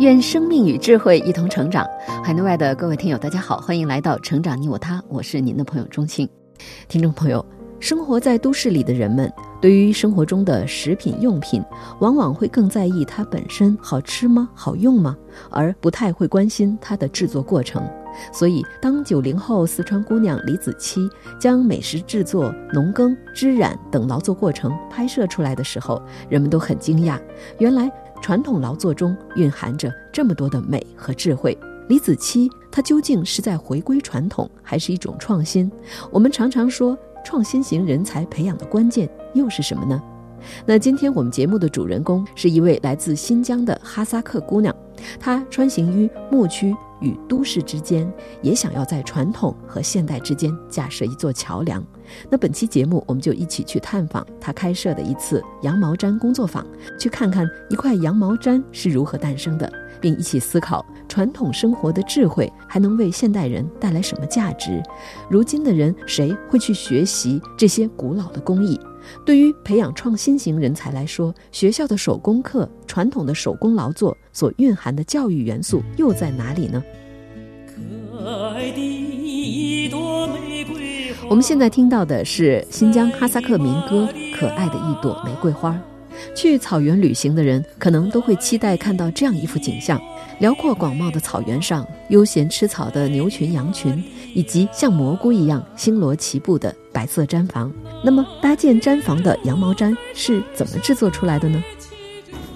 愿生命与智慧一同成长。海内外的各位听友，大家好，欢迎来到《成长你我他》，我是您的朋友钟庆。听众朋友，生活在都市里的人们，对于生活中的食品用品，往往会更在意它本身好吃吗、好用吗，而不太会关心它的制作过程。所以，当九零后四川姑娘李子柒将美食制作、农耕、织染等劳作过程拍摄出来的时候，人们都很惊讶，原来。传统劳作中蕴含着这么多的美和智慧。李子柒，她究竟是在回归传统，还是一种创新？我们常常说，创新型人才培养的关键又是什么呢？那今天我们节目的主人公是一位来自新疆的哈萨克姑娘，她穿行于牧区。与都市之间，也想要在传统和现代之间架设一座桥梁。那本期节目，我们就一起去探访他开设的一次羊毛毡工作坊，去看看一块羊毛毡是如何诞生的，并一起思考传统生活的智慧还能为现代人带来什么价值。如今的人，谁会去学习这些古老的工艺？对于培养创新型人才来说，学校的手工课、传统的手工劳作所蕴含的教育元素又在哪里呢？可爱的我们现在听到的是新疆哈萨克民歌《可爱的一朵玫瑰花》。去草原旅行的人，可能都会期待看到这样一幅景象：辽阔广袤的草原上，悠闲吃草的牛群、羊群。以及像蘑菇一样星罗棋布的白色毡房。那么，搭建毡房的羊毛毡是怎么制作出来的呢？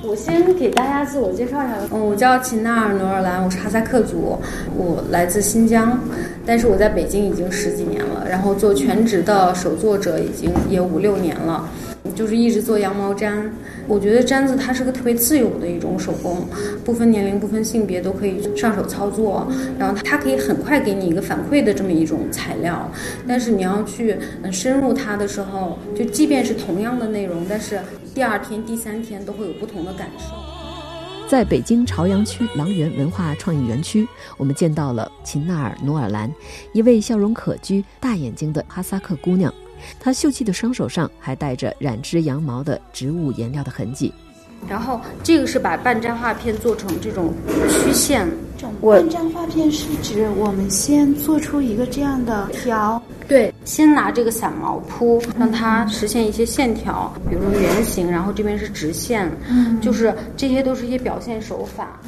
我先给大家自我介绍一下，嗯，我叫秦纳尔努尔兰，我是哈萨克族，我来自新疆，但是我在北京已经十几年了，然后做全职的手作者已经也五六年了。就是一直做羊毛毡，我觉得毡子它是个特别自由的一种手工，不分年龄、不分性别都可以上手操作，然后它可以很快给你一个反馈的这么一种材料。但是你要去深入它的时候，就即便是同样的内容，但是第二天、第三天都会有不同的感受。在北京朝阳区郎园文化创意园区，我们见到了秦纳尔努尔兰，一位笑容可掬、大眼睛的哈萨克姑娘。她秀气的双手上还带着染织羊毛的植物颜料的痕迹，然后这个是把半粘画片做成这种曲线。这种半粘画片是指我们先做出一个这样的条，对，先拿这个散毛铺，让它实现一些线条，比如说圆形，然后这边是直线，嗯，就是这些都是一些表现手法。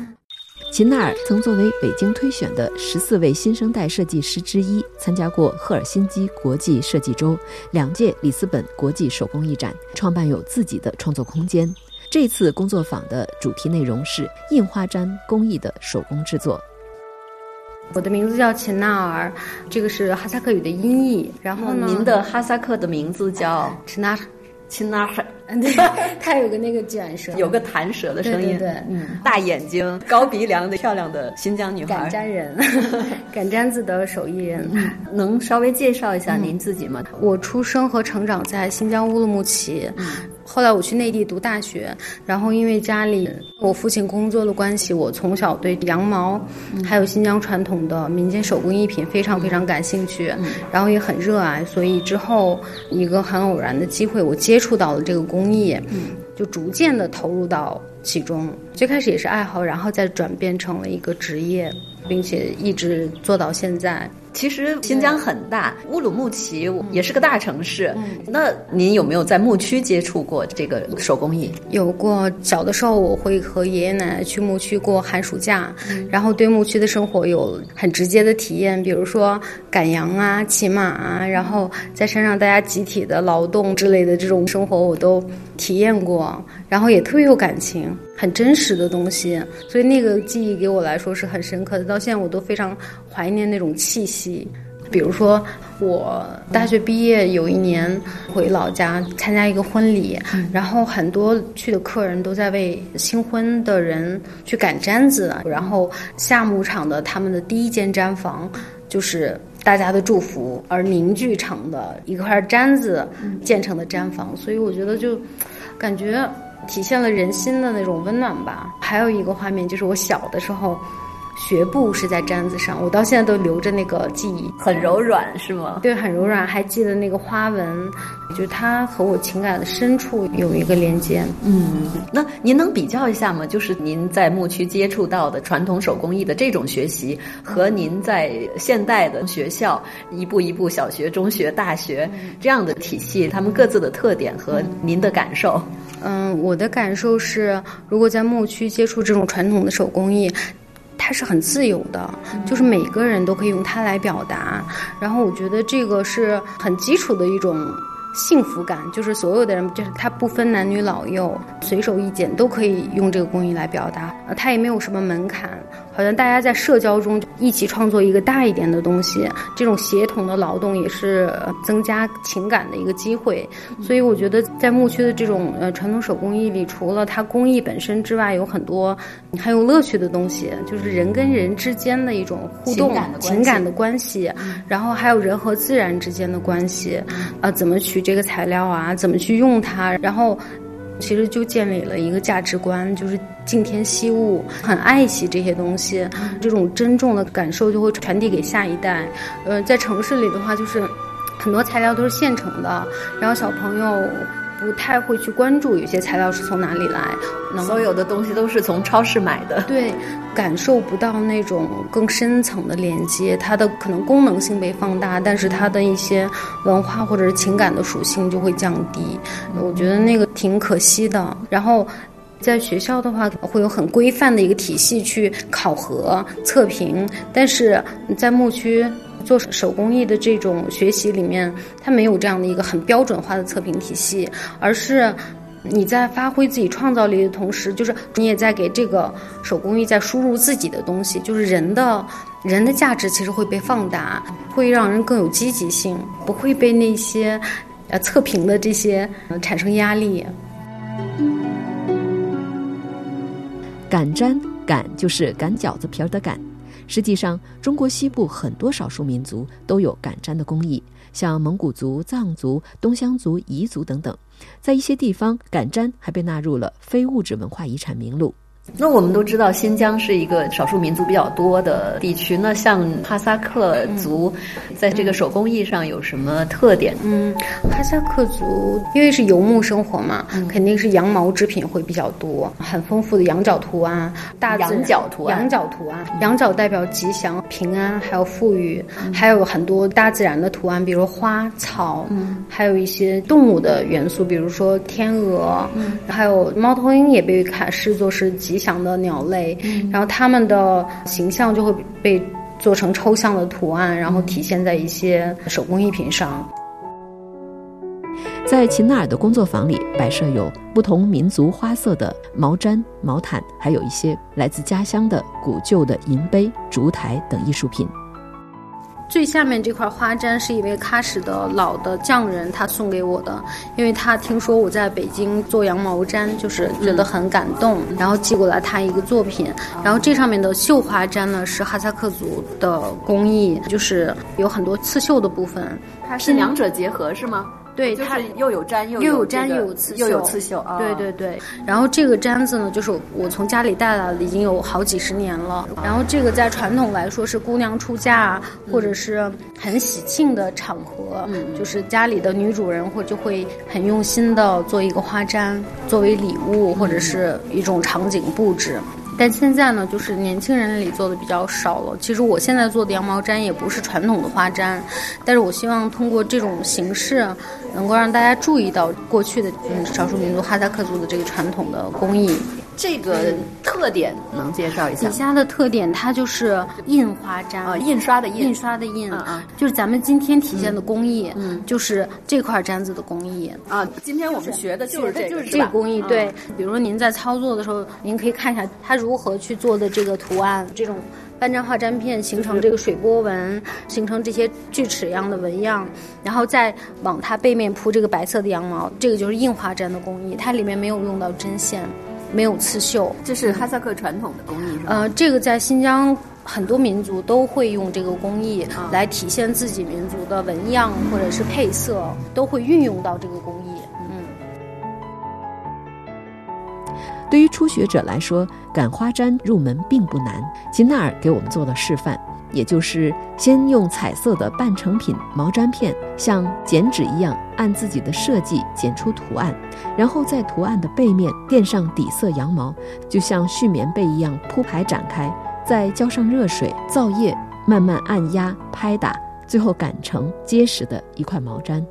秦纳尔曾作为北京推选的十四位新生代设计师之一，参加过赫尔辛基国际设计周、两届里斯本国际手工艺展，创办有自己的创作空间。这次工作坊的主题内容是印花毡工艺的手工制作。我的名字叫秦纳尔，这个是哈萨克语的音译。然后呢您的哈萨克的名字叫秦纳。亲那儿，对，他有个那个卷舌，有个弹舌的声音，对，嗯，大眼睛、高鼻梁的漂亮的新疆女孩，敢粘人，敢粘子的手艺人，能稍微介绍一下您自己吗？我出生和成长在新疆乌鲁木齐。后来我去内地读大学，然后因为家里我父亲工作的关系，我从小对羊毛，还有新疆传统的民间手工艺品非常非常感兴趣，然后也很热爱，所以之后一个很偶然的机会，我接触到了这个工艺，就逐渐的投入到其中。最开始也是爱好，然后再转变成了一个职业，并且一直做到现在。其实新疆很大，乌鲁木齐也是个大城市。那您有没有在牧区接触过这个手工艺？有过，小的时候我会和爷爷奶奶去牧区过寒暑假，然后对牧区的生活有很直接的体验，比如说赶羊啊、骑马啊，然后在山上大家集体的劳动之类的这种生活我都体验过，然后也特别有感情，很真实的东西，所以那个记忆给我来说是很深刻的，到现在我都非常怀念那种气息。比如说，我大学毕业有一年回老家参加一个婚礼，然后很多去的客人都在为新婚的人去赶毡子，然后夏牧场的他们的第一间毡房就是大家的祝福而凝聚成的一块毡子建成的毡房，所以我觉得就感觉体现了人心的那种温暖吧。还有一个画面就是我小的时候。学步是在毡子上，我到现在都留着那个记忆，很柔软是吗？对，很柔软，还记得那个花纹，就它和我情感的深处有一个连接。嗯，那您能比较一下吗？就是您在牧区接触到的传统手工艺的这种学习，和您在现代的学校一步一步小学、中学、大学这样的体系，他们各自的特点和您的感受。嗯，我的感受是，如果在牧区接触这种传统的手工艺。它是很自由的，就是每个人都可以用它来表达。然后我觉得这个是很基础的一种。幸福感就是所有的人，就是它不分男女老幼，随手一剪都可以用这个工艺来表达。呃，它也没有什么门槛，好像大家在社交中一起创作一个大一点的东西，这种协同的劳动也是增加情感的一个机会。所以我觉得在牧区的这种呃传统手工艺里，除了它工艺本身之外，有很多很有乐趣的东西，就是人跟人之间的一种互动、情感的关系，然后还有人和自然之间的关系，呃，怎么去。这个材料啊，怎么去用它？然后，其实就建立了一个价值观，就是敬天惜物，很爱惜这些东西。这种珍重的感受就会传递给下一代。呃，在城市里的话，就是很多材料都是现成的，然后小朋友。不太会去关注有些材料是从哪里来，所有的东西都是从超市买的。对，感受不到那种更深层的连接，它的可能功能性被放大，但是它的一些文化或者是情感的属性就会降低。我觉得那个挺可惜的。然后，在学校的话，会有很规范的一个体系去考核测评，但是在牧区。做手工艺的这种学习里面，它没有这样的一个很标准化的测评体系，而是你在发挥自己创造力的同时，就是你也在给这个手工艺在输入自己的东西，就是人的人的价值其实会被放大，会让人更有积极性，不会被那些呃测评的这些产生压力。擀毡，擀就是擀饺子皮儿的擀。实际上，中国西部很多少数民族都有赶毡的工艺，像蒙古族、藏族、东乡族、彝族等等，在一些地方，赶毡还被纳入了非物质文化遗产名录。那我们都知道，新疆是一个少数民族比较多的地区。那像哈萨克族，在这个手工艺上有什么特点？嗯，哈萨克族因为是游牧生活嘛，肯定是羊毛制品会比较多，很丰富的羊角图案，大羊角图案，羊角图案，羊角代表吉祥、平安，还有富裕，还有很多大自然的图案，比如花草，还有一些动物的元素，比如说天鹅，还有猫头鹰也被看视作是吉。吉祥的鸟类，然后它们的形象就会被做成抽象的图案，然后体现在一些手工艺品上。在秦纳尔的工作坊里，摆设有不同民族花色的毛毡、毛毯，还有一些来自家乡的古旧的银杯、烛台等艺术品。最下面这块花毡是一位喀什的老的匠人，他送给我的，因为他听说我在北京做羊毛毡，就是觉得很感动，然后寄过来他一个作品。然后这上面的绣花毡呢是哈萨克族的工艺，就是有很多刺绣的部分，它是两者结合是吗？对，它又有毡又有毡又有刺绣，又有刺绣啊。对对对，然后这个毡子呢，就是我从家里带来的，已经有好几十年了。然后这个在传统来说是姑娘出嫁或者是很喜庆的场合，就是家里的女主人或就会很用心的做一个花毡作为礼物或者是一种场景布置。但现在呢，就是年轻人里做的比较少了。其实我现在做的羊毛毡也不是传统的花毡，但是我希望通过这种形式，能够让大家注意到过去的嗯少数民族哈萨克族的这个传统的工艺。这个特点能介绍一下？底下的特点，它就是印花毡啊，印刷的印，印刷的印啊，就是咱们今天体现的工艺，嗯，就是这块毡子的工艺。啊。今天我们学的就是这，就是这个工艺。对，比如说您在操作的时候，您可以看一下它如何去做的这个图案，这种半粘化粘片形成这个水波纹，形成这些锯齿一样的纹样，然后再往它背面铺这个白色的羊毛，这个就是印花毡的工艺，它里面没有用到针线，没有刺绣，这是哈萨克传统的工艺是吗？呃，这个在新疆。很多民族都会用这个工艺来体现自己民族的纹样或者是配色，都会运用到这个工艺。嗯，对于初学者来说，赶花毡入门并不难。秦娜尔给我们做了示范，也就是先用彩色的半成品毛毡片，像剪纸一样按自己的设计剪出图案，然后在图案的背面垫上底色羊毛，就像絮棉被一样铺排展开。再浇上热水、皂液，慢慢按压、拍打，最后擀成结实的一块毛毡。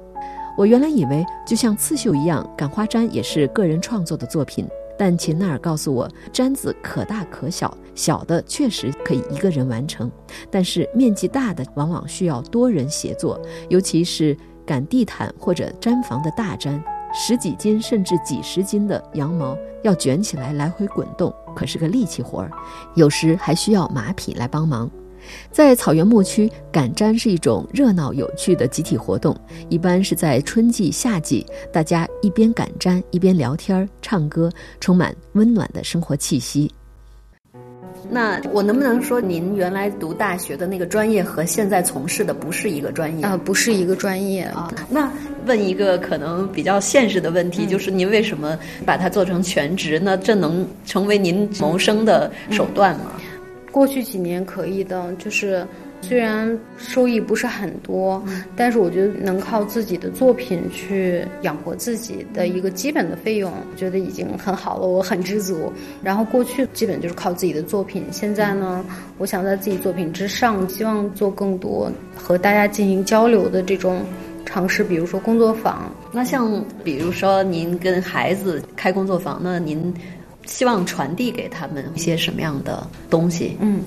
我原来以为就像刺绣一样，赶花毡也是个人创作的作品。但秦纳尔告诉我，毡子可大可小，小的确实可以一个人完成，但是面积大的往往需要多人协作，尤其是赶地毯或者毡房的大毡。十几斤甚至几十斤的羊毛要卷起来来回滚动，可是个力气活儿，有时还需要马匹来帮忙。在草原牧区，赶毡是一种热闹有趣的集体活动，一般是在春季、夏季，大家一边赶毡一边聊天、唱歌，充满温暖的生活气息。那我能不能说，您原来读大学的那个专业和现在从事的不是一个专业啊？不是一个专业啊。那问一个可能比较现实的问题，就是您为什么把它做成全职？那这能成为您谋生的手段吗？过去几年可以的，就是。虽然收益不是很多，但是我觉得能靠自己的作品去养活自己的一个基本的费用，我觉得已经很好了，我很知足。然后过去基本就是靠自己的作品，现在呢，我想在自己作品之上，希望做更多和大家进行交流的这种尝试，比如说工作坊。那像比如说您跟孩子开工作坊，那您希望传递给他们一些什么样的东西？嗯。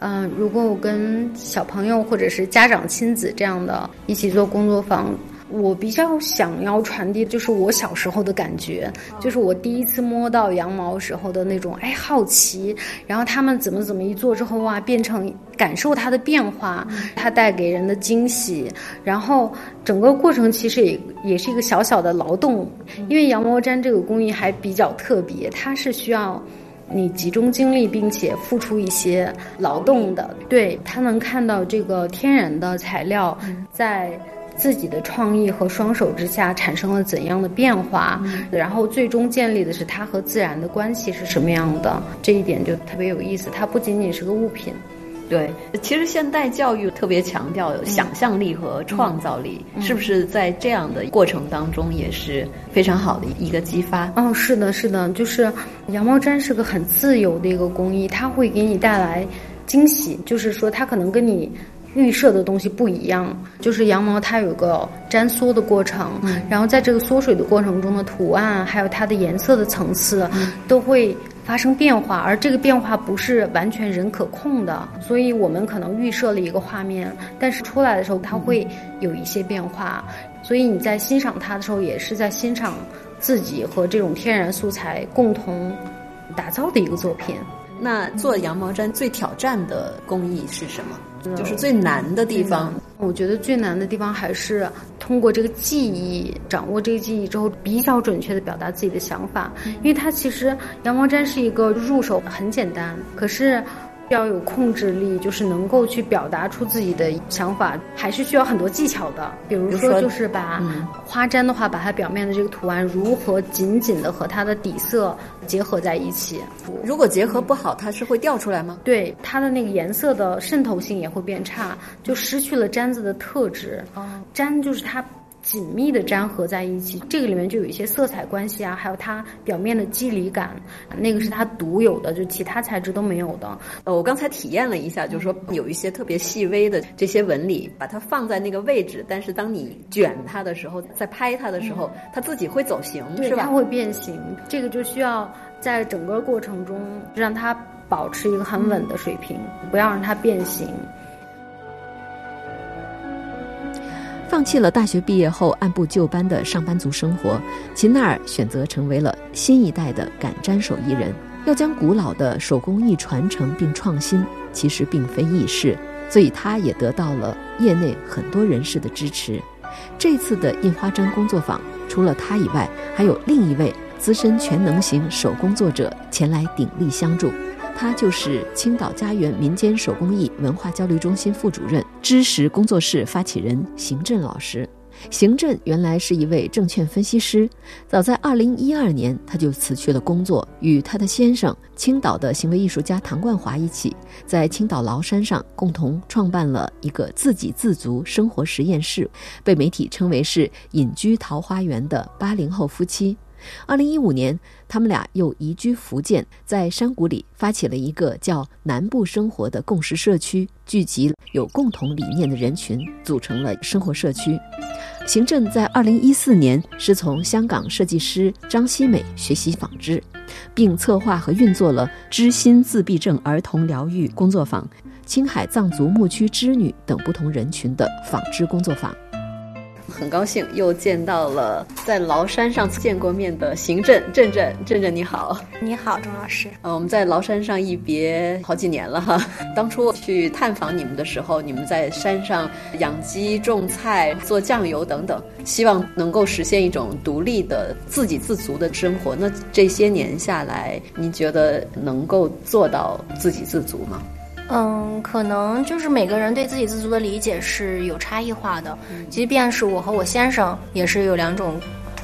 嗯，如果我跟小朋友或者是家长亲子这样的一起做工作坊，我比较想要传递就是我小时候的感觉，就是我第一次摸到羊毛时候的那种哎好奇，然后他们怎么怎么一做之后哇，变成感受它的变化，它带给人的惊喜，然后整个过程其实也也是一个小小的劳动，因为羊毛毡这个工艺还比较特别，它是需要。你集中精力，并且付出一些劳动的，对他能看到这个天然的材料在自己的创意和双手之下产生了怎样的变化，然后最终建立的是它和自然的关系是什么样的，这一点就特别有意思。它不仅仅是个物品。对，其实现代教育特别强调想象力和创造力，是不是在这样的过程当中也是非常好的一个激发？哦，是的，是的，就是羊毛毡是个很自由的一个工艺，它会给你带来惊喜，就是说它可能跟你预设的东西不一样。就是羊毛它有个粘缩的过程，然后在这个缩水的过程中的图案，还有它的颜色的层次，都会。发生变化，而这个变化不是完全人可控的，所以我们可能预设了一个画面，但是出来的时候它会有一些变化，所以你在欣赏它的时候，也是在欣赏自己和这种天然素材共同打造的一个作品。那做羊毛毡最挑战的工艺是什么？就是最难的地方。我觉得最难的地方还是通过这个记忆，掌握这个记忆之后，比较准确的表达自己的想法。因为它其实羊毛毡是一个入手很简单，可是。要有控制力，就是能够去表达出自己的想法，还是需要很多技巧的。比如说，就是把花毡的话，把它表面的这个图案如何紧紧的和它的底色结合在一起。如果结合不好，它是会掉出来吗？对，它的那个颜色的渗透性也会变差，就失去了毡子的特质。毡就是它。紧密的粘合在一起，这个里面就有一些色彩关系啊，还有它表面的肌理感，那个是它独有的，就其他材质都没有的。呃，我刚才体验了一下，就是说有一些特别细微的这些纹理，把它放在那个位置，但是当你卷它的时候，在拍它的时候，它自己会走形，是吧？它会变形，这个就需要在整个过程中让它保持一个很稳的水平，不要让它变形。放弃了大学毕业后按部就班的上班族生活，秦奈尔选择成为了新一代的赶毡手艺人。要将古老的手工艺传承并创新，其实并非易事，所以他也得到了业内很多人士的支持。这次的印花针工作坊，除了他以外，还有另一位资深全能型手工作者前来鼎力相助。他就是青岛家园民间手工艺文化交流中心副主任、知识工作室发起人邢振老师。邢振原来是一位证券分析师，早在2012年他就辞去了工作，与他的先生青岛的行为艺术家唐冠华一起，在青岛崂山上共同创办了一个自给自足生活实验室，被媒体称为是隐居桃花源的八零后夫妻。二零一五年，他们俩又移居福建，在山谷里发起了一个叫“南部生活”的共识社区，聚集有共同理念的人群，组成了生活社区。行政在二零一四年是从香港设计师张希美学习纺织，并策划和运作了知心自闭症儿童疗愈工作坊、青海藏族牧区织女等不同人群的纺织工作坊。很高兴又见到了在崂山上见过面的邢振振振振振，你好，你好，钟老师。呃，我们在崂山上一别好几年了哈。当初去探访你们的时候，你们在山上养鸡、种菜、做酱油等等，希望能够实现一种独立的、自给自足的生活。那这些年下来，您觉得能够做到自给自足吗？嗯，可能就是每个人对自给自足的理解是有差异化的。即便是我和我先生，也是有两种。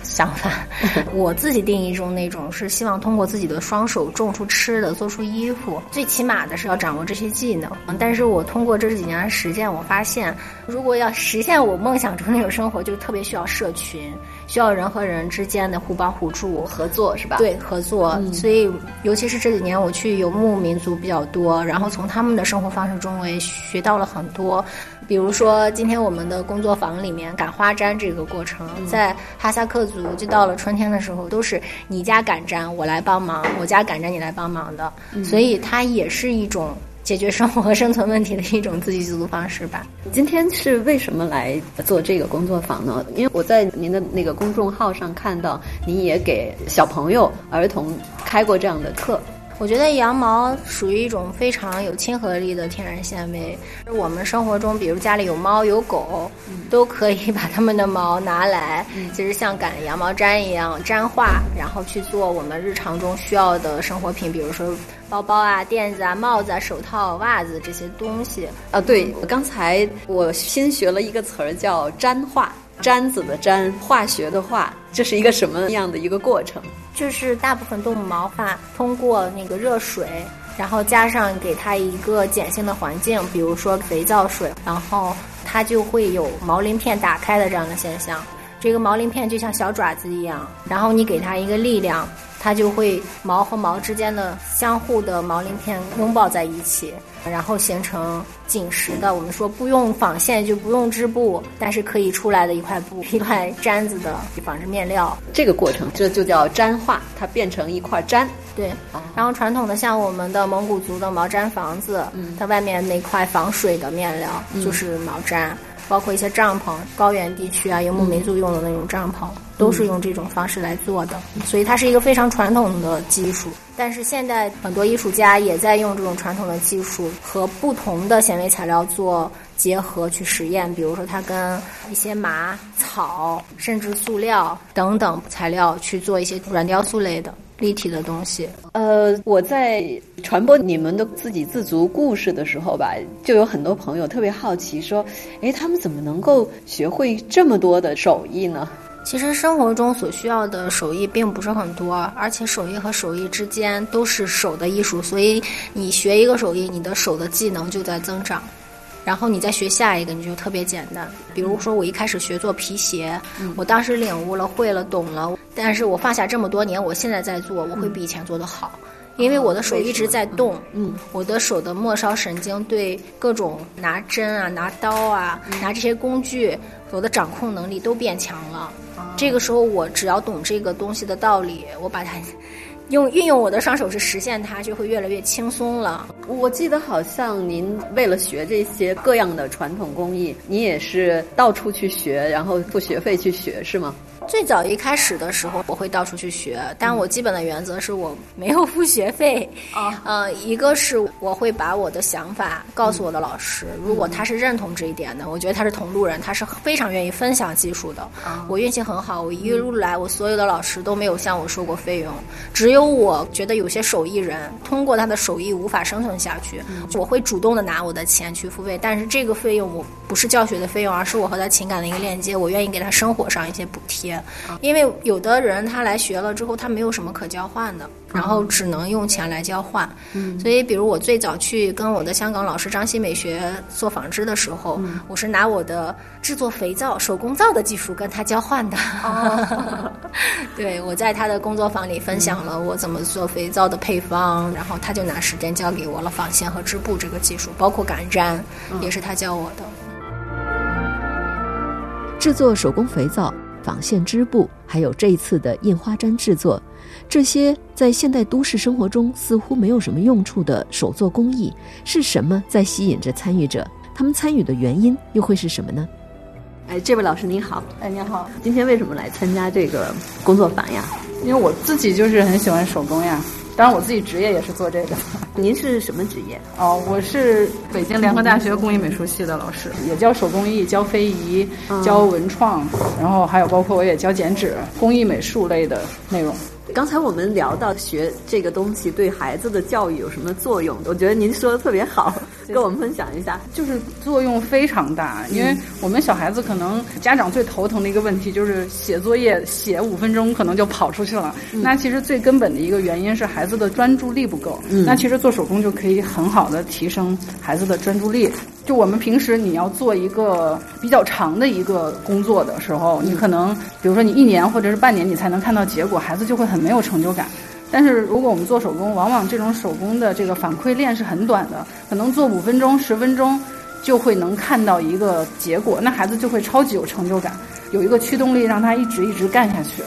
想法，我自己定义中那种是希望通过自己的双手种出吃的，做出衣服，最起码的是要掌握这些技能。但是我通过这几年的实践，我发现，如果要实现我梦想中那种生活，就特别需要社群，需要人和人之间的互帮互助、合作，是吧？对，合作。所以，尤其是这几年我去游牧民族比较多，然后从他们的生活方式中，我也学到了很多。比如说，今天我们的工作坊里面赶花毡这个过程，在哈萨克族，就到了春天的时候，都是你家赶毡，我来帮忙；我家赶毡，你来帮忙的。所以它也是一种解决生活和生存问题的一种自给自足方式吧。今天是为什么来做这个工作坊呢？因为我在您的那个公众号上看到，您也给小朋友、儿童开过这样的课。我觉得羊毛属于一种非常有亲和力的天然纤维。我们生活中，比如家里有猫有狗，都可以把它们的毛拿来，其实像赶羊毛毡一样毡化，然后去做我们日常中需要的生活品，比如说包包啊、垫子啊、帽子啊、手套、袜子这些东西。啊，对，刚才我新学了一个词儿叫毡化，毡子的毡，化学的化，这是一个什么样的一个过程？就是大部分动物毛发通过那个热水，然后加上给它一个碱性的环境，比如说肥皂水，然后它就会有毛鳞片打开的这样的现象。这个毛鳞片就像小爪子一样，然后你给它一个力量，它就会毛和毛之间的相互的毛鳞片拥抱在一起。然后形成紧实的，我们说不用纺线就不用织布，但是可以出来的一块布、一块毡子的纺织面料。这个过程这就叫毡化，它变成一块毡。对，然后传统的像我们的蒙古族的毛毡房子，它外面那块防水的面料就是毛毡。包括一些帐篷，高原地区啊，游牧民族用的那种帐篷，都是用这种方式来做的。所以它是一个非常传统的技术。但是现在很多艺术家也在用这种传统的技术和不同的纤维材料做结合去实验。比如说，它跟一些麻、草，甚至塑料等等材料去做一些软雕塑类的。立体的东西，呃，我在传播你们的自给自足故事的时候吧，就有很多朋友特别好奇，说，哎，他们怎么能够学会这么多的手艺呢？其实生活中所需要的手艺并不是很多，而且手艺和手艺之间都是手的艺术，所以你学一个手艺，你的手的技能就在增长。然后你再学下一个，你就特别简单。比如说，我一开始学做皮鞋，我当时领悟了、会了、懂了，但是我放下这么多年，我现在在做，我会比以前做得好，因为我的手一直在动。嗯，我的手的末梢神经对各种拿针啊、拿刀啊、拿这些工具，我的掌控能力都变强了。这个时候，我只要懂这个东西的道理，我把它。用运用我的双手去实现它，就会越来越轻松了。我记得好像您为了学这些各样的传统工艺，你也是到处去学，然后付学费去学，是吗？最早一开始的时候，我会到处去学，但我基本的原则是我没有付学费。啊，呃，一个是我会把我的想法告诉我的老师，如果他是认同这一点的，我觉得他是同路人，他是非常愿意分享技术的。我运气很好，我一路来，我所有的老师都没有向我收过费用，只有我觉得有些手艺人通过他的手艺无法生存下去，我会主动的拿我的钱去付费，但是这个费用我不是教学的费用，而是我和他情感的一个链接，我愿意给他生活上一些补贴。因为有的人他来学了之后，他没有什么可交换的，然后只能用钱来交换。嗯，所以比如我最早去跟我的香港老师张希美学做纺织的时候，我是拿我的制作肥皂、手工皂的技术跟他交换的。哦，对，我在他的工作坊里分享了我怎么做肥皂的配方，然后他就拿时间教给我了纺线和织布这个技术，包括擀毡也是他教我的。制作手工肥皂。纺线织布，还有这一次的印花毡制作，这些在现代都市生活中似乎没有什么用处的手作工艺，是什么在吸引着参与者？他们参与的原因又会是什么呢？哎，这位老师您好，哎您好，今天为什么来参加这个工作坊呀？因为我自己就是很喜欢手工呀。当然，我自己职业也是做这个。您是什么职业？哦，我是北京联合大学工艺美术系的老师，也教手工艺、教非遗、教文创，然后还有包括我也教剪纸、工艺美术类的内容。刚才我们聊到学这个东西对孩子的教育有什么作用，我觉得您说的特别好，跟我们分享一下。就是作用非常大，因为我们小孩子可能家长最头疼的一个问题就是写作业写五分钟可能就跑出去了。那其实最根本的一个原因是孩子的专注力不够。那其实做手工就可以很好的提升孩子的专注力。就我们平时你要做一个比较长的一个工作的时候，你可能比如说你一年或者是半年你才能看到结果，孩子就会很没有成就感。但是如果我们做手工，往往这种手工的这个反馈链是很短的，可能做五分钟、十分钟就会能看到一个结果，那孩子就会超级有成就感，有一个驱动力让他一直一直干下去。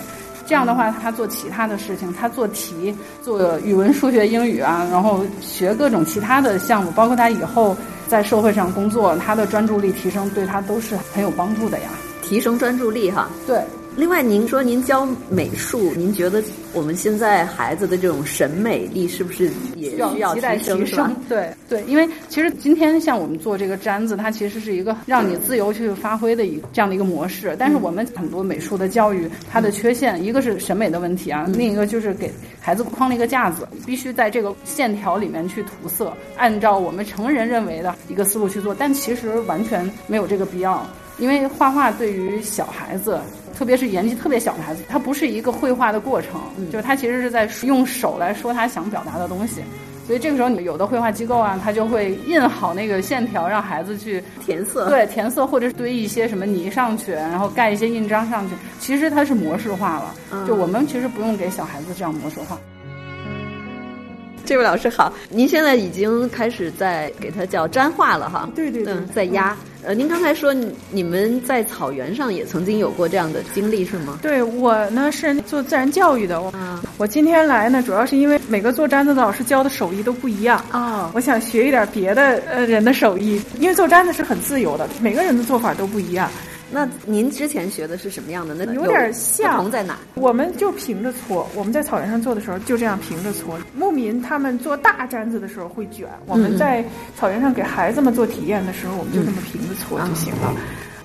这样的话，他做其他的事情，他做题、做语文、数学、英语啊，然后学各种其他的项目，包括他以后。在社会上工作，他的专注力提升对他都是很有帮助的呀。提升专注力哈，对。另外，您说您教美术，您觉得我们现在孩子的这种审美力是不是也需要提升？对对，因为其实今天像我们做这个毡子，它其实是一个让你自由去发挥的一这样的一个模式。但是我们很多美术的教育，它的缺陷一个是审美的问题啊，另一个就是给孩子框了一个架子，必须在这个线条里面去涂色，按照我们成人认为的一个思路去做。但其实完全没有这个必要，因为画画对于小孩子。特别是年纪特别小的孩子，他不是一个绘画的过程，就是他其实是在用手来说他想表达的东西。所以这个时候，你有的绘画机构啊，他就会印好那个线条，让孩子去填色。对，填色或者是堆一些什么泥上去，然后盖一些印章上去。其实它是模式化了，就我们其实不用给小孩子这样模式化。这位老师好，您现在已经开始在给他叫粘画了哈？对对对，在压。呃，您刚才说你们在草原上也曾经有过这样的经历是吗？对我呢是做自然教育的，我我今天来呢主要是因为每个做毡子的老师教的手艺都不一样啊，我想学一点别的呃人的手艺，因为做毡子是很自由的，每个人的做法都不一样。那您之前学的是什么样的？那有点像。不同在哪？我们就平着搓。我们在草原上做的时候就这样平着搓。牧民他们做大毡子的时候会卷。我们在草原上给孩子们做体验的时候，我们就这么平着搓就行了。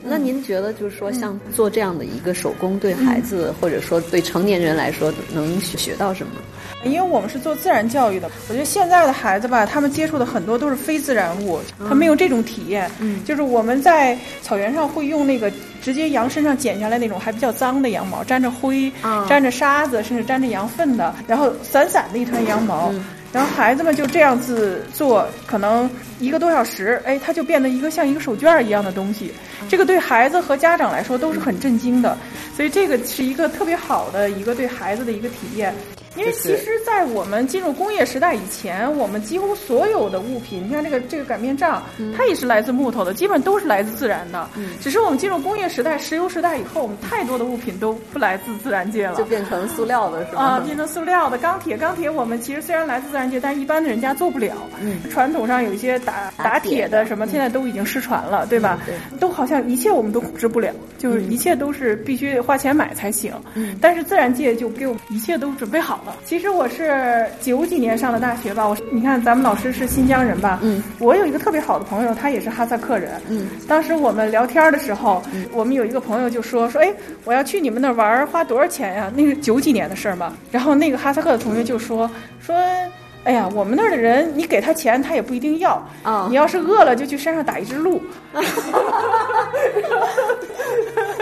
那您觉得，就是说，像做这样的一个手工，对孩子或者说对成年人来说，能学到什么？因为我们是做自然教育的，我觉得现在的孩子吧，他们接触的很多都是非自然物，他没有这种体验。嗯，就是我们在草原上会用那个直接羊身上剪下来那种还比较脏的羊毛，沾着灰、沾着沙子，甚至沾着羊粪的，然后散散的一团羊毛。然后孩子们就这样子做，可能一个多小时，哎，它就变得一个像一个手绢一样的东西。这个对孩子和家长来说都是很震惊的，所以这个是一个特别好的一个对孩子的一个体验。因为其实，在我们进入工业时代以前，我们几乎所有的物品，你看这个这个擀面杖，它也是来自木头的，基本都是来自自然的。只是我们进入工业时代、石油时代以后，我们太多的物品都不来自自然界了，就变成塑料的是吧？啊，变成塑料的。钢铁，钢铁，我们其实虽然来自自然界，但一般的人家做不了。嗯，传统上有一些打打铁的什么，现在都已经失传了，对吧？对，都好像一切我们都控制不了，就是一切都是必须花钱买才行。嗯，但是自然界就给我们一切都准备好了。其实我是九几年上的大学吧，我你看咱们老师是新疆人吧？嗯，我有一个特别好的朋友，他也是哈萨克人。嗯，当时我们聊天的时候，我们有一个朋友就说说，哎，我要去你们那玩，花多少钱呀？那是九几年的事儿嘛。然后那个哈萨克。的同学就说说，哎呀，我们那儿的人，你给他钱，他也不一定要啊。你要是饿了，就去山上打一只鹿。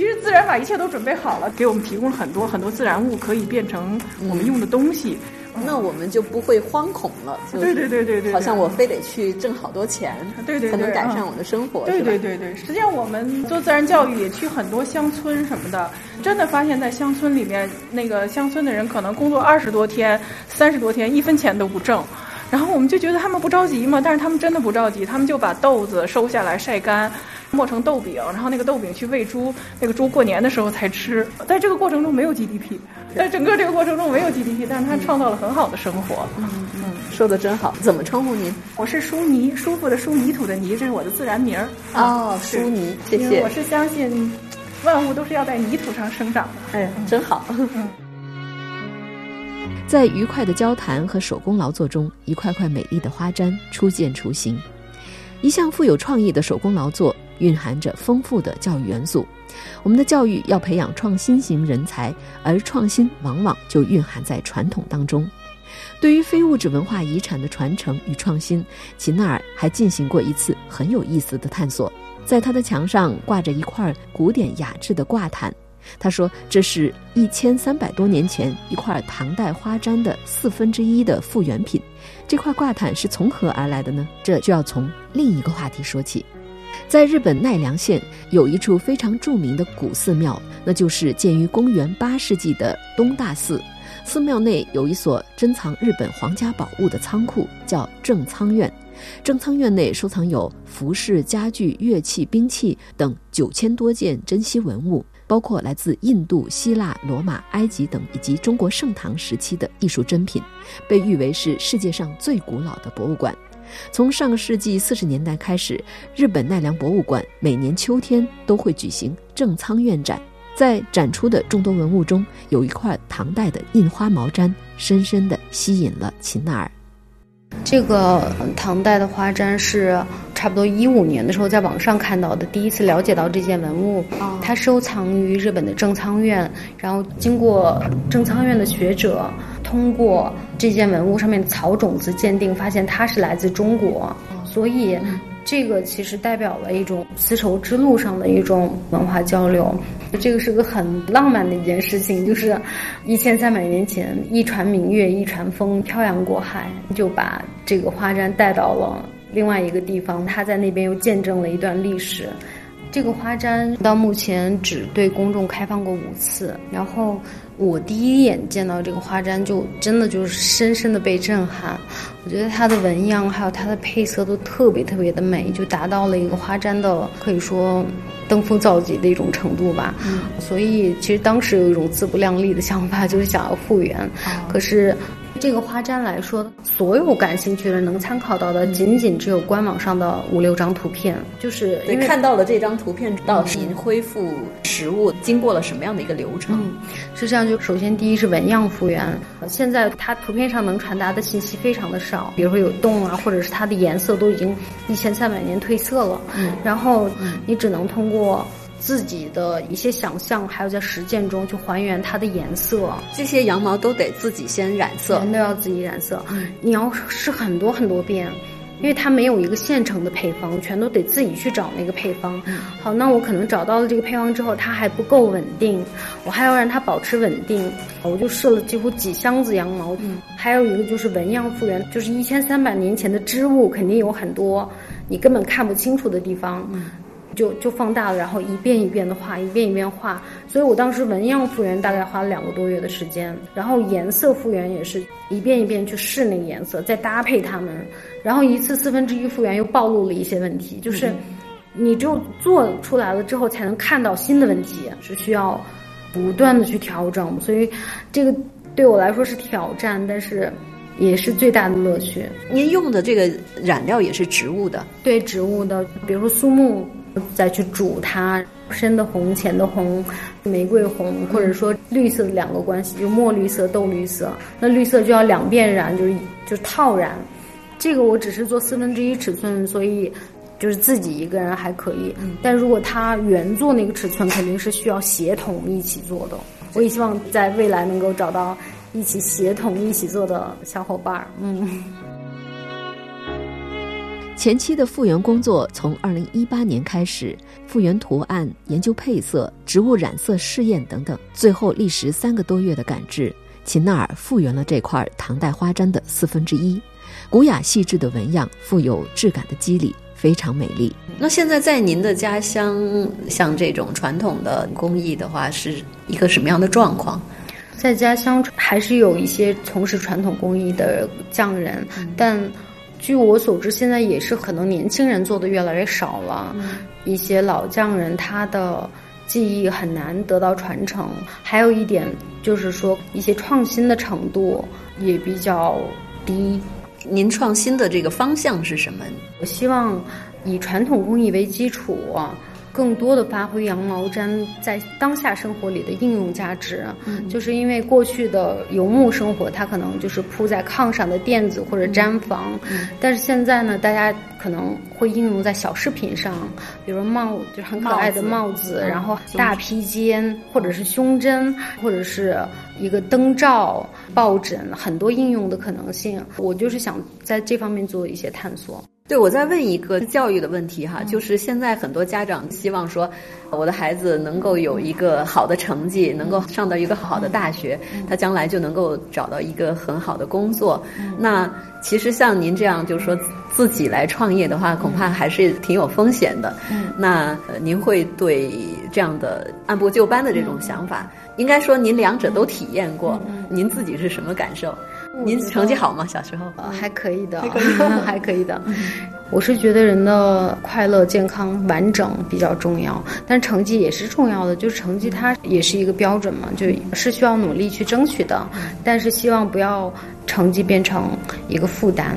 其实自然把一切都准备好了，给我们提供了很多很多自然物，可以变成我们用的东西。那我们就不会惶恐了。对对对对对，好像我非得去挣好多钱，对对，才能改善我的生活。对对对对，实际上我们做自然教育也去很多乡村什么的，真的发现，在乡村里面，那个乡村的人可能工作二十多天、三十多天，一分钱都不挣。然后我们就觉得他们不着急嘛，但是他们真的不着急，他们就把豆子收下来晒干。磨成豆饼，然后那个豆饼去喂猪，那个猪过年的时候才吃。在这个过程中没有 GDP，在整个这个过程中没有 GDP，但是他创造了很好的生活。嗯嗯，说的真好。怎么称呼您？我是舒泥，舒服的舒，泥土的泥，这是我的自然名儿。哦，舒泥，谢谢。我是相信，万物都是要在泥土上生长的。哎，真好。在愉快的交谈和手工劳作中，一块块美丽的花毡初见雏形。一项富有创意的手工劳作。蕴含着丰富的教育元素。我们的教育要培养创新型人才，而创新往往就蕴含在传统当中。对于非物质文化遗产的传承与创新，齐纳尔还进行过一次很有意思的探索。在他的墙上挂着一块古典雅致的挂毯，他说这是一千三百多年前一块唐代花毡的四分之一的复原品。这块挂毯是从何而来的呢？这就要从另一个话题说起。在日本奈良县有一处非常著名的古寺庙，那就是建于公元八世纪的东大寺。寺庙内有一所珍藏日本皇家宝物的仓库，叫正仓院。正仓院内收藏有服饰、家具、乐器、兵器等九千多件珍稀文物，包括来自印度、希腊、罗马、埃及等以及中国盛唐时期的艺术珍品，被誉为是世界上最古老的博物馆。从上个世纪四十年代开始，日本奈良博物馆每年秋天都会举行正仓院展。在展出的众多文物中，有一块唐代的印花毛毡，深深地吸引了秦奈尔。这个唐代的花毡是差不多一五年的时候在网上看到的，第一次了解到这件文物。它收藏于日本的正仓院，然后经过正仓院的学者。通过这件文物上面的草种子鉴定，发现它是来自中国，所以这个其实代表了一种丝绸之路上的一种文化交流。这个是个很浪漫的一件事情，就是一千三百年前一船明月一船风漂洋过海，就把这个花毡带到了另外一个地方，它在那边又见证了一段历史。这个花毡到目前只对公众开放过五次，然后我第一眼见到这个花毡，就真的就是深深的被震撼。我觉得它的纹样还有它的配色都特别特别的美，就达到了一个花毡的可以说登峰造极的一种程度吧。所以其实当时有一种自不量力的想法，就是想要复原，可是。这个花毡来说，所有感兴趣的人能参考到的，仅仅只有官网上的五六张图片。就是因为看到了这张图片，到您恢复实物经过了什么样的一个流程？是这样，就首先第一是纹样复原。现在它图片上能传达的信息非常的少，比如说有洞啊，或者是它的颜色都已经一千三百年褪色了。嗯，然后你只能通过。自己的一些想象，还有在实践中去还原它的颜色。这些羊毛都得自己先染色，全都要自己染色。你要试很多很多遍，因为它没有一个现成的配方，全都得自己去找那个配方。好，那我可能找到了这个配方之后，它还不够稳定，我还要让它保持稳定。我就试了几乎几箱子羊毛。还有一个就是纹样复原，就是一千三百年前的织物，肯定有很多你根本看不清楚的地方。就就放大了，然后一遍一遍的画，一遍一遍画。所以我当时纹样复原大概花了两个多月的时间，然后颜色复原也是一遍一遍去试那个颜色，再搭配它们，然后一次四分之一复原又暴露了一些问题，就是你只有做出来了之后才能看到新的问题，是需要不断的去调整。所以这个对我来说是挑战，但是。也是最大的乐趣。您用的这个染料也是植物的，对植物的，比如说苏木，再去煮它，深的红、浅的红、玫瑰红，或者说绿色的两个关系，就墨绿色、豆绿色。那绿色就要两遍染，就是就是套染。这个我只是做四分之一尺寸，所以就是自己一个人还可以。但如果它原做那个尺寸，肯定是需要协同一起做的。我也希望在未来能够找到。一起协同一起做的小伙伴儿，嗯。前期的复原工作从二零一八年开始，复原图案、研究配色、植物染色试验等等，最后历时三个多月的赶制，秦纳尔复原了这块唐代花毡的四分之一，古雅细致的纹样，富有质感的肌理，非常美丽。那现在在您的家乡，像这种传统的工艺的话，是一个什么样的状况？在家乡还是有一些从事传统工艺的匠人，但据我所知，现在也是可能年轻人做的越来越少了。一些老匠人他的技艺很难得到传承，还有一点就是说一些创新的程度也比较低。您创新的这个方向是什么？我希望以传统工艺为基础。更多的发挥羊毛毡在当下生活里的应用价值，嗯。就是因为过去的游牧生活，它可能就是铺在炕上的垫子或者毡房，嗯。但是现在呢，大家可能会应用在小饰品上，比如帽，就是很可爱的帽子，然后大披肩，或者是胸针，或者是一个灯罩、抱枕，很多应用的可能性。我就是想在这方面做一些探索。对，我再问一个教育的问题哈，就是现在很多家长希望说，我的孩子能够有一个好的成绩，能够上到一个好的大学，他将来就能够找到一个很好的工作。那其实像您这样，就是说自己来创业的话，恐怕还是挺有风险的。那您会对这样的按部就班的这种想法，应该说您两者都体验过，您自己是什么感受？您成绩好吗？小时候还可以的，还可以的。我是觉得人的快乐、健康、完整比较重要，但成绩也是重要的。就是成绩它也是一个标准嘛，就是需要努力去争取的。但是希望不要成绩变成一个负担，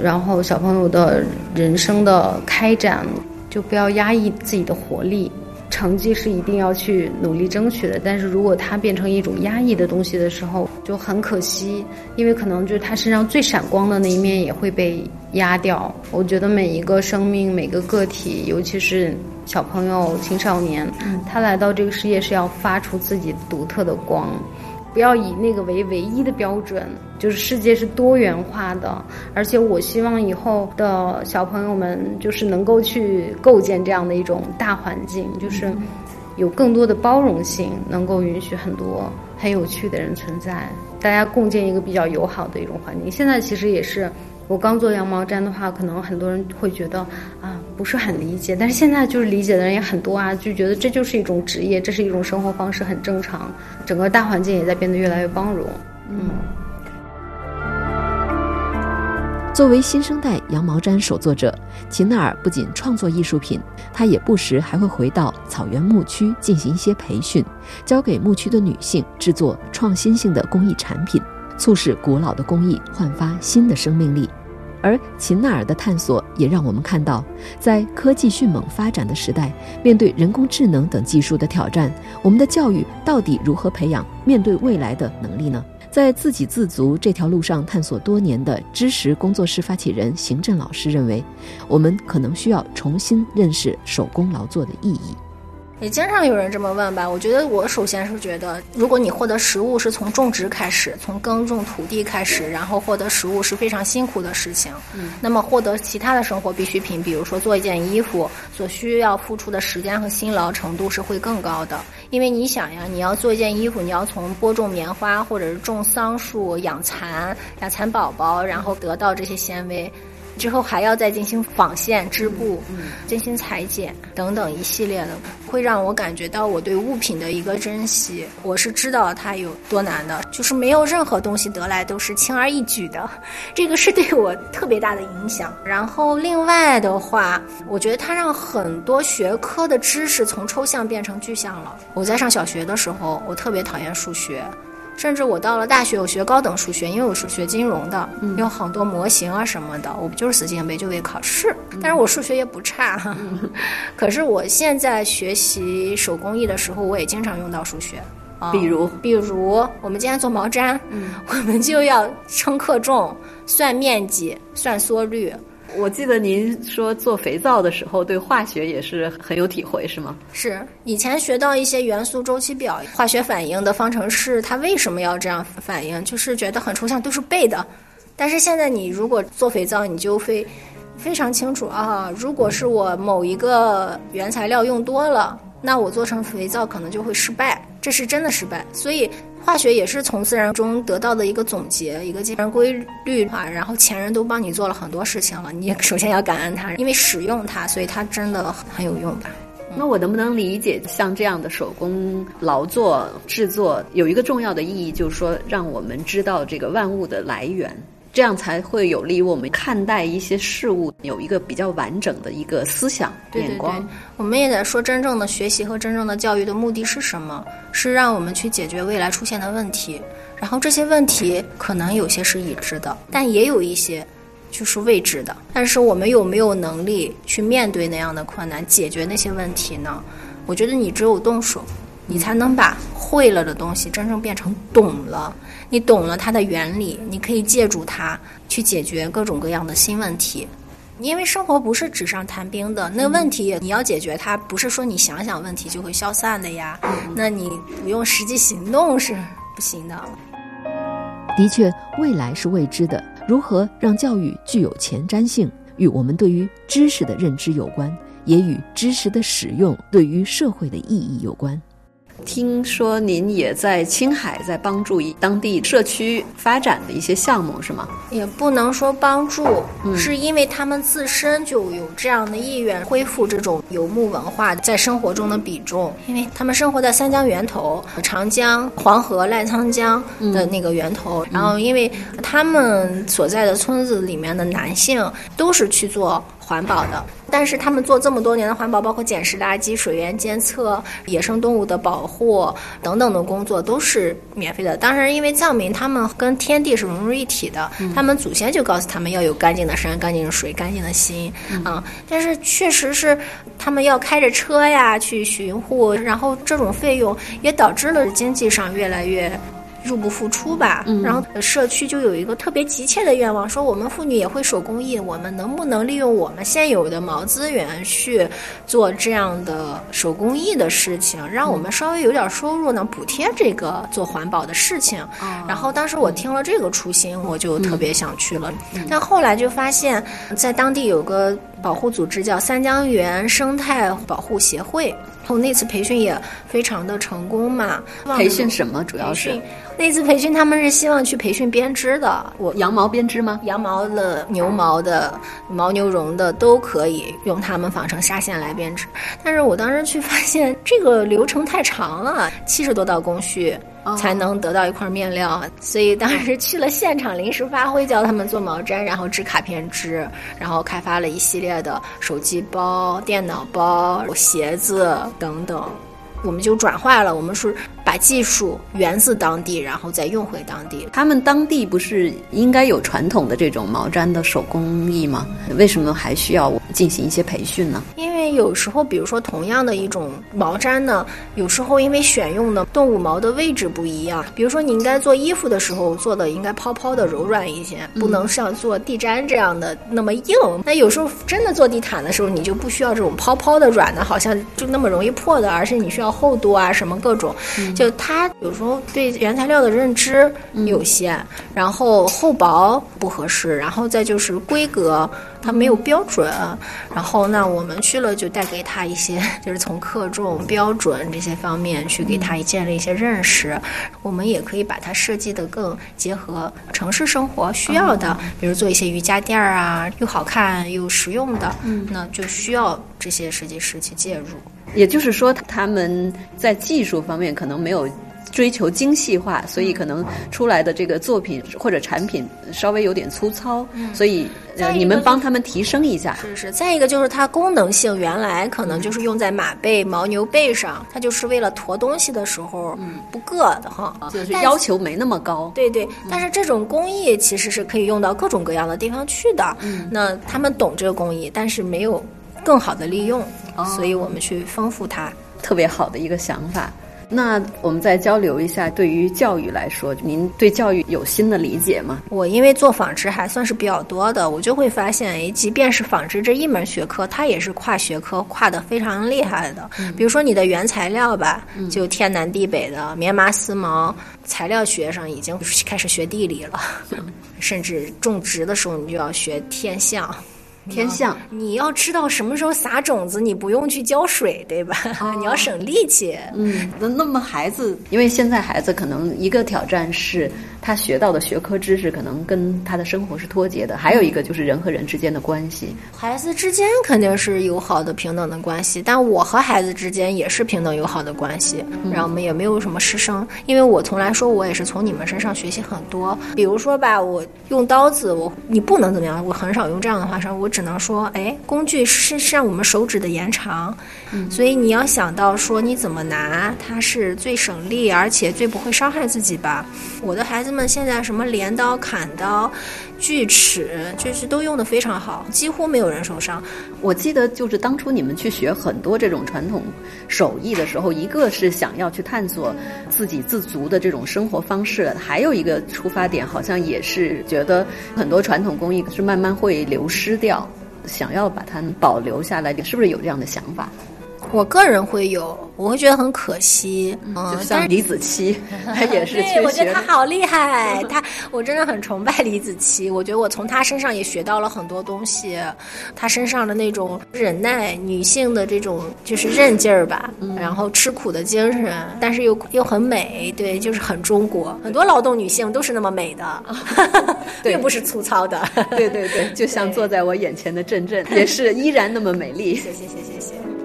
然后小朋友的人生的开展就不要压抑自己的活力。成绩是一定要去努力争取的，但是如果它变成一种压抑的东西的时候，就很可惜，因为可能就是他身上最闪光的那一面也会被压掉。我觉得每一个生命、每个个体，尤其是小朋友、青少年，他来到这个世界是要发出自己独特的光。不要以那个为唯一的标准，就是世界是多元化的，而且我希望以后的小朋友们就是能够去构建这样的一种大环境，就是有更多的包容性，能够允许很多很有趣的人存在，大家共建一个比较友好的一种环境。现在其实也是。我刚做羊毛毡的话，可能很多人会觉得啊不是很理解，但是现在就是理解的人也很多啊，就觉得这就是一种职业，这是一种生活方式，很正常。整个大环境也在变得越来越包容。嗯。作为新生代羊毛毡手作者，秦纳尔不仅创作艺术品，他也不时还会回到草原牧区进行一些培训，教给牧区的女性制作创新性的工艺产品。促使古老的工艺焕发新的生命力，而秦纳尔的探索也让我们看到，在科技迅猛发展的时代，面对人工智能等技术的挑战，我们的教育到底如何培养面对未来的能力呢？在自给自足这条路上探索多年的知识工作室发起人邢震老师认为，我们可能需要重新认识手工劳作的意义。也经常有人这么问吧，我觉得我首先是觉得，如果你获得食物是从种植开始，从耕种土地开始，然后获得食物是非常辛苦的事情。嗯，那么获得其他的生活必需品，比如说做一件衣服，所需要付出的时间和辛劳程度是会更高的。因为你想呀，你要做一件衣服，你要从播种棉花，或者是种桑树、养蚕、养蚕宝宝，然后得到这些纤维。之后还要再进行纺线、织布、进行裁剪等等一系列的，会让我感觉到我对物品的一个珍惜。我是知道它有多难的，就是没有任何东西得来都是轻而易举的，这个是对我特别大的影响。然后另外的话，我觉得它让很多学科的知识从抽象变成具象了。我在上小学的时候，我特别讨厌数学。甚至我到了大学，我学高等数学，因为我是学金融的，有好多模型啊什么的，我不就是死记硬背就为考试。但是我数学也不差，可是我现在学习手工艺的时候，我也经常用到数学。比如，比如我们今天做毛毡，我们就要称克重、算面积、算缩率。我记得您说做肥皂的时候，对化学也是很有体会，是吗？是，以前学到一些元素周期表、化学反应的方程式，它为什么要这样反应？就是觉得很抽象，都是背的。但是现在你如果做肥皂，你就会非常清楚啊。如果是我某一个原材料用多了，那我做成肥皂可能就会失败，这是真的失败。所以。化学也是从自然中得到的一个总结，一个自然规律啊。然后前人都帮你做了很多事情了，你 首先要感恩他，因为使用它，所以它真的很有用吧。那我能不能理解，像这样的手工劳作制作，有一个重要的意义，就是说让我们知道这个万物的来源。这样才会有利于我们看待一些事物有一个比较完整的一个思想眼光。我们也在说，真正的学习和真正的教育的目的是什么？是让我们去解决未来出现的问题。然后这些问题可能有些是已知的，但也有一些就是未知的。但是我们有没有能力去面对那样的困难，解决那些问题呢？我觉得你只有动手，你才能把会了的东西真正变成懂了。你懂了它的原理，你可以借助它去解决各种各样的新问题。因为生活不是纸上谈兵的，那问题你要解决它，不是说你想想问题就会消散的呀。那你不用实际行动是不行的。的确，未来是未知的。如何让教育具有前瞻性，与我们对于知识的认知有关，也与知识的使用对于社会的意义有关。听说您也在青海，在帮助当地社区发展的一些项目，是吗？也不能说帮助，是因为他们自身就有这样的意愿，恢复这种游牧文化在生活中的比重。因为他们生活在三江源头，长江、黄河、澜沧江的那个源头，然后因为他们所在的村子里面的男性都是去做。环保的，但是他们做这么多年的环保，包括捡拾垃圾、水源监测、野生动物的保护等等的工作都是免费的。当然，因为藏民他们跟天地是融入一体的，他们祖先就告诉他们要有干净的山、干净的水、干净的心啊。但是确实是他们要开着车呀去巡护，然后这种费用也导致了经济上越来越。入不敷出吧，然后社区就有一个特别急切的愿望，说我们妇女也会手工艺，我们能不能利用我们现有的毛资源去做这样的手工艺的事情，让我们稍微有点收入呢，补贴这个做环保的事情。然后当时我听了这个初心，我就特别想去了，但后来就发现，在当地有个保护组织叫三江源生态保护协会。然后那次培训也非常的成功嘛。培训什么？主要是那次培训，他们是希望去培训编织的。我羊毛编织吗？羊毛的、牛毛的、牦牛绒的都可以用它们纺成纱线来编织。但是我当时去发现，这个流程太长了，七十多道工序。才能得到一块面料，所以当时去了现场临时发挥，教他们做毛毡，然后织卡片织，然后开发了一系列的手机包、电脑包、鞋子等等。我们就转化了，我们是把技术源自当地，然后再用回当地。他们当地不是应该有传统的这种毛毡的手工艺吗？为什么还需要进行一些培训呢？因为有时候，比如说同样的一种毛毡呢，有时候因为选用的动物毛的位置不一样，比如说你应该做衣服的时候做的应该泡泡的柔软一些，不能像做地毡这样的那么硬。那有时候真的做地毯的时候，你就不需要这种泡泡的软的，好像就那么容易破的，而且你需要。厚度啊，什么各种，就他有时候对原材料的认知有限，然后厚薄不合适，然后再就是规格它没有标准，然后那我们去了就带给他一些，就是从克重、标准这些方面去给他建立一些认识。我们也可以把它设计的更结合城市生活需要的，比如做一些瑜伽垫儿啊，又好看又实用的，嗯，那就需要这些设计师去介入。也就是说，他们在技术方面可能没有。追求精细化，所以可能出来的这个作品或者产品稍微有点粗糙，所以呃，你们帮他们提升一下。是是。再一个就是它功能性，原来可能就是用在马背、牦牛背上，它就是为了驮东西的时候不硌的哈，就是要求没那么高。对对。但是这种工艺其实是可以用到各种各样的地方去的。那他们懂这个工艺，但是没有更好的利用，所以我们去丰富它。特别好的一个想法。那我们再交流一下，对于教育来说，您对教育有新的理解吗？我因为做纺织还算是比较多的，我就会发现，哎，即便是纺织这一门学科，它也是跨学科跨的非常厉害的。比如说你的原材料吧，就天南地北的棉麻丝毛，材料学上已经开始学地理了，甚至种植的时候你就要学天象。天象，你要知道什么时候撒种子，你不用去浇水，对吧？你要省力气。嗯，那那么孩子，因为现在孩子可能一个挑战是。他学到的学科知识可能跟他的生活是脱节的，还有一个就是人和人之间的关系。孩子之间肯定是友好的、平等的关系，但我和孩子之间也是平等友好的关系。然后我们也没有什么师生，因为我从来说，我也是从你们身上学习很多。比如说吧，我用刀子，我你不能怎么样，我很少用这样的话说，我只能说，哎，工具是是让我们手指的延长，所以你要想到说你怎么拿，它是最省力，而且最不会伤害自己吧。我的孩子。们现在什么镰刀、砍刀、锯齿，就是都用的非常好，几乎没有人受伤。我记得就是当初你们去学很多这种传统手艺的时候，一个是想要去探索自给自足的这种生活方式，还有一个出发点好像也是觉得很多传统工艺是慢慢会流失掉，想要把它保留下来，你是不是有这样的想法？我个人会有，我会觉得很可惜，嗯，像李子柒，他也是对，我觉得他好厉害，他我真的很崇拜李子柒，我觉得我从他身上也学到了很多东西，他身上的那种忍耐，女性的这种就是韧劲儿吧，然后吃苦的精神，但是又又很美，对，就是很中国，很多劳动女性都是那么美的，并不是粗糙的，对对对，就像坐在我眼前的振振，也是依然那么美丽，谢谢谢谢谢谢。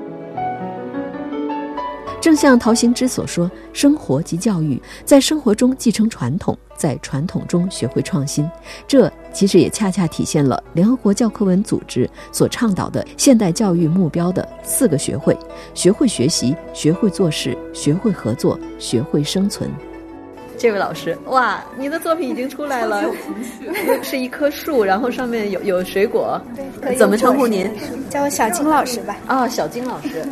正像陶行知所说，生活即教育，在生活中继承传统，在传统中学会创新。这其实也恰恰体现了联合国教科文组织所倡导的现代教育目标的四个学会：学会学习，学会做事，学会合作，学会生存。这位老师，哇，你的作品已经出来了，是一棵树，然后上面有有水果。对，怎么称呼您？叫我小金老师吧。哦，小金老师。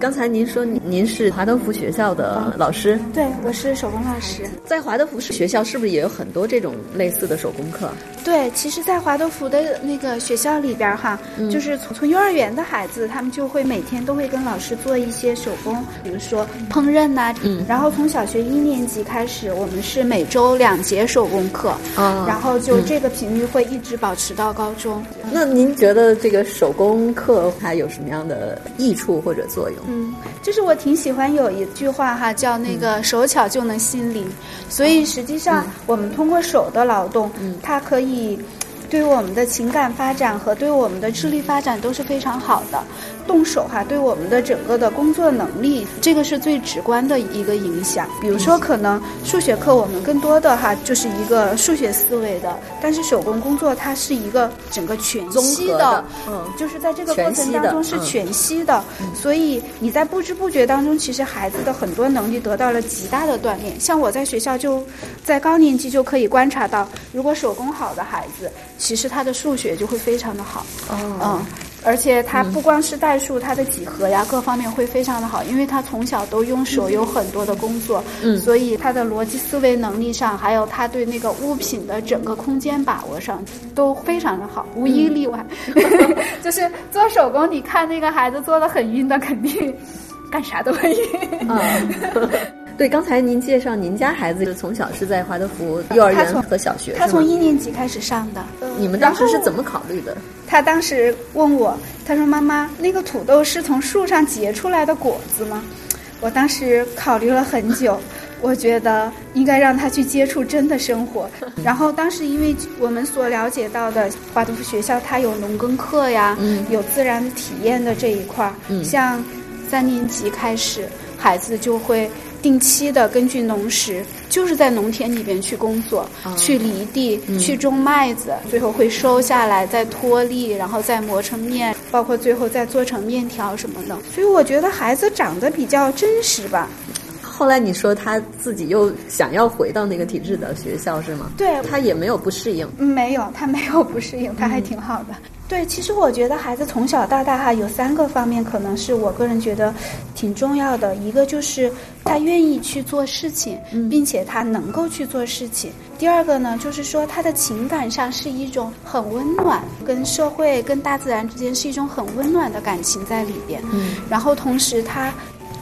刚才您说您是华德福学校的老师，对，我是手工老师。在华德福学校是不是也有很多这种类似的手工课？对，其实，在华德福的那个学校里边哈，就是从从幼儿园的孩子，他们就会每天都会跟老师做一些手工，比如说烹饪呐。嗯。然后从小学一年级开始，我们是每周两节手工课，嗯，然后就这个频率会一直保持到高中。那您觉得这个手工课它有什么样的益处或者作？嗯，就是我挺喜欢有一句话哈，叫那个手巧就能心灵，所以实际上我们通过手的劳动，它可以对我们的情感发展和对我们的智力发展都是非常好的。动手哈，对我们的整个的工作能力，这个是最直观的一个影响。比如说，可能数学课我们更多的哈就是一个数学思维的，但是手工工作它是一个整个全息的，嗯，就是在这个过程当中是全息的。所以你在不知不觉当中，其实孩子的很多能力得到了极大的锻炼。像我在学校就在高年级就可以观察到，如果手工好的孩子，其实他的数学就会非常的好。哦，嗯。而且他不光是代数，他的几何呀，各方面会非常的好，因为他从小都用手有很多的工作，所以他的逻辑思维能力上，还有他对那个物品的整个空间把握上都非常的好，无一例外。就是做手工，你看那个孩子做的很晕的，肯定 干啥都会晕。对，刚才您介绍您家孩子从小是在华德福幼儿园和小学，他从一年级开始上的。你们当时是怎么考虑的？他当时问我，他说：“妈妈，那个土豆是从树上结出来的果子吗？”我当时考虑了很久。我觉得应该让他去接触真的生活。然后当时因为我们所了解到的华德福学校，它有农耕课呀，有自然体验的这一块儿。像三年级开始，孩子就会定期的根据农时，就是在农田里边去工作，去犁地，去种麦子，最后会收下来，再脱粒，然后再磨成面，包括最后再做成面条什么的。所以我觉得孩子长得比较真实吧。后来你说他自己又想要回到那个体制的学校是吗？对，他也没有不适应。没有，他没有不适应，他还挺好的。对，其实我觉得孩子从小到大哈，有三个方面可能是我个人觉得挺重要的。一个就是他愿意去做事情，并且他能够去做事情。第二个呢，就是说他的情感上是一种很温暖，跟社会、跟大自然之间是一种很温暖的感情在里边。嗯，然后同时他。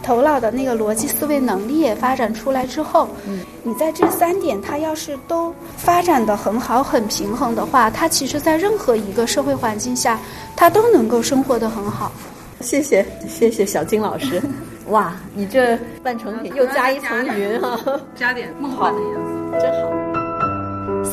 头脑的那个逻辑思维能力也发展出来之后，嗯，你在这三点，他要是都发展的很好、很平衡的话，他其实在任何一个社会环境下，他都能够生活的很好。谢谢，谢谢小金老师。哇，你这半成品又加一层云哈，加点梦幻的颜色，真好。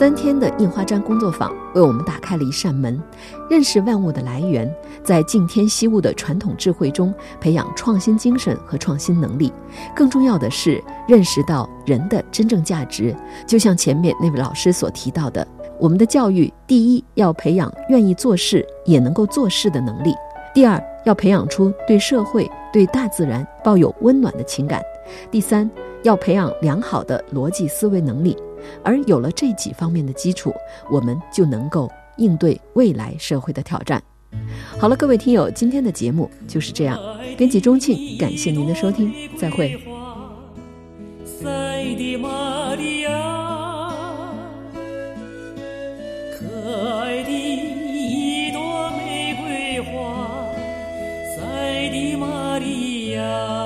三天的印花毡工作坊为我们打开了一扇门，认识万物的来源，在敬天惜物的传统智慧中培养创新精神和创新能力。更重要的是，认识到人的真正价值。就像前面那位老师所提到的，我们的教育第一要培养愿意做事也能够做事的能力；第二要培养出对社会、对大自然抱有温暖的情感；第三要培养良好的逻辑思维能力。而有了这几方面的基础，我们就能够应对未来社会的挑战。好了，各位听友，今天的节目就是这样。编辑钟庆，感谢您的收听，再会。可爱的一朵玫瑰花，塞的玛利亚。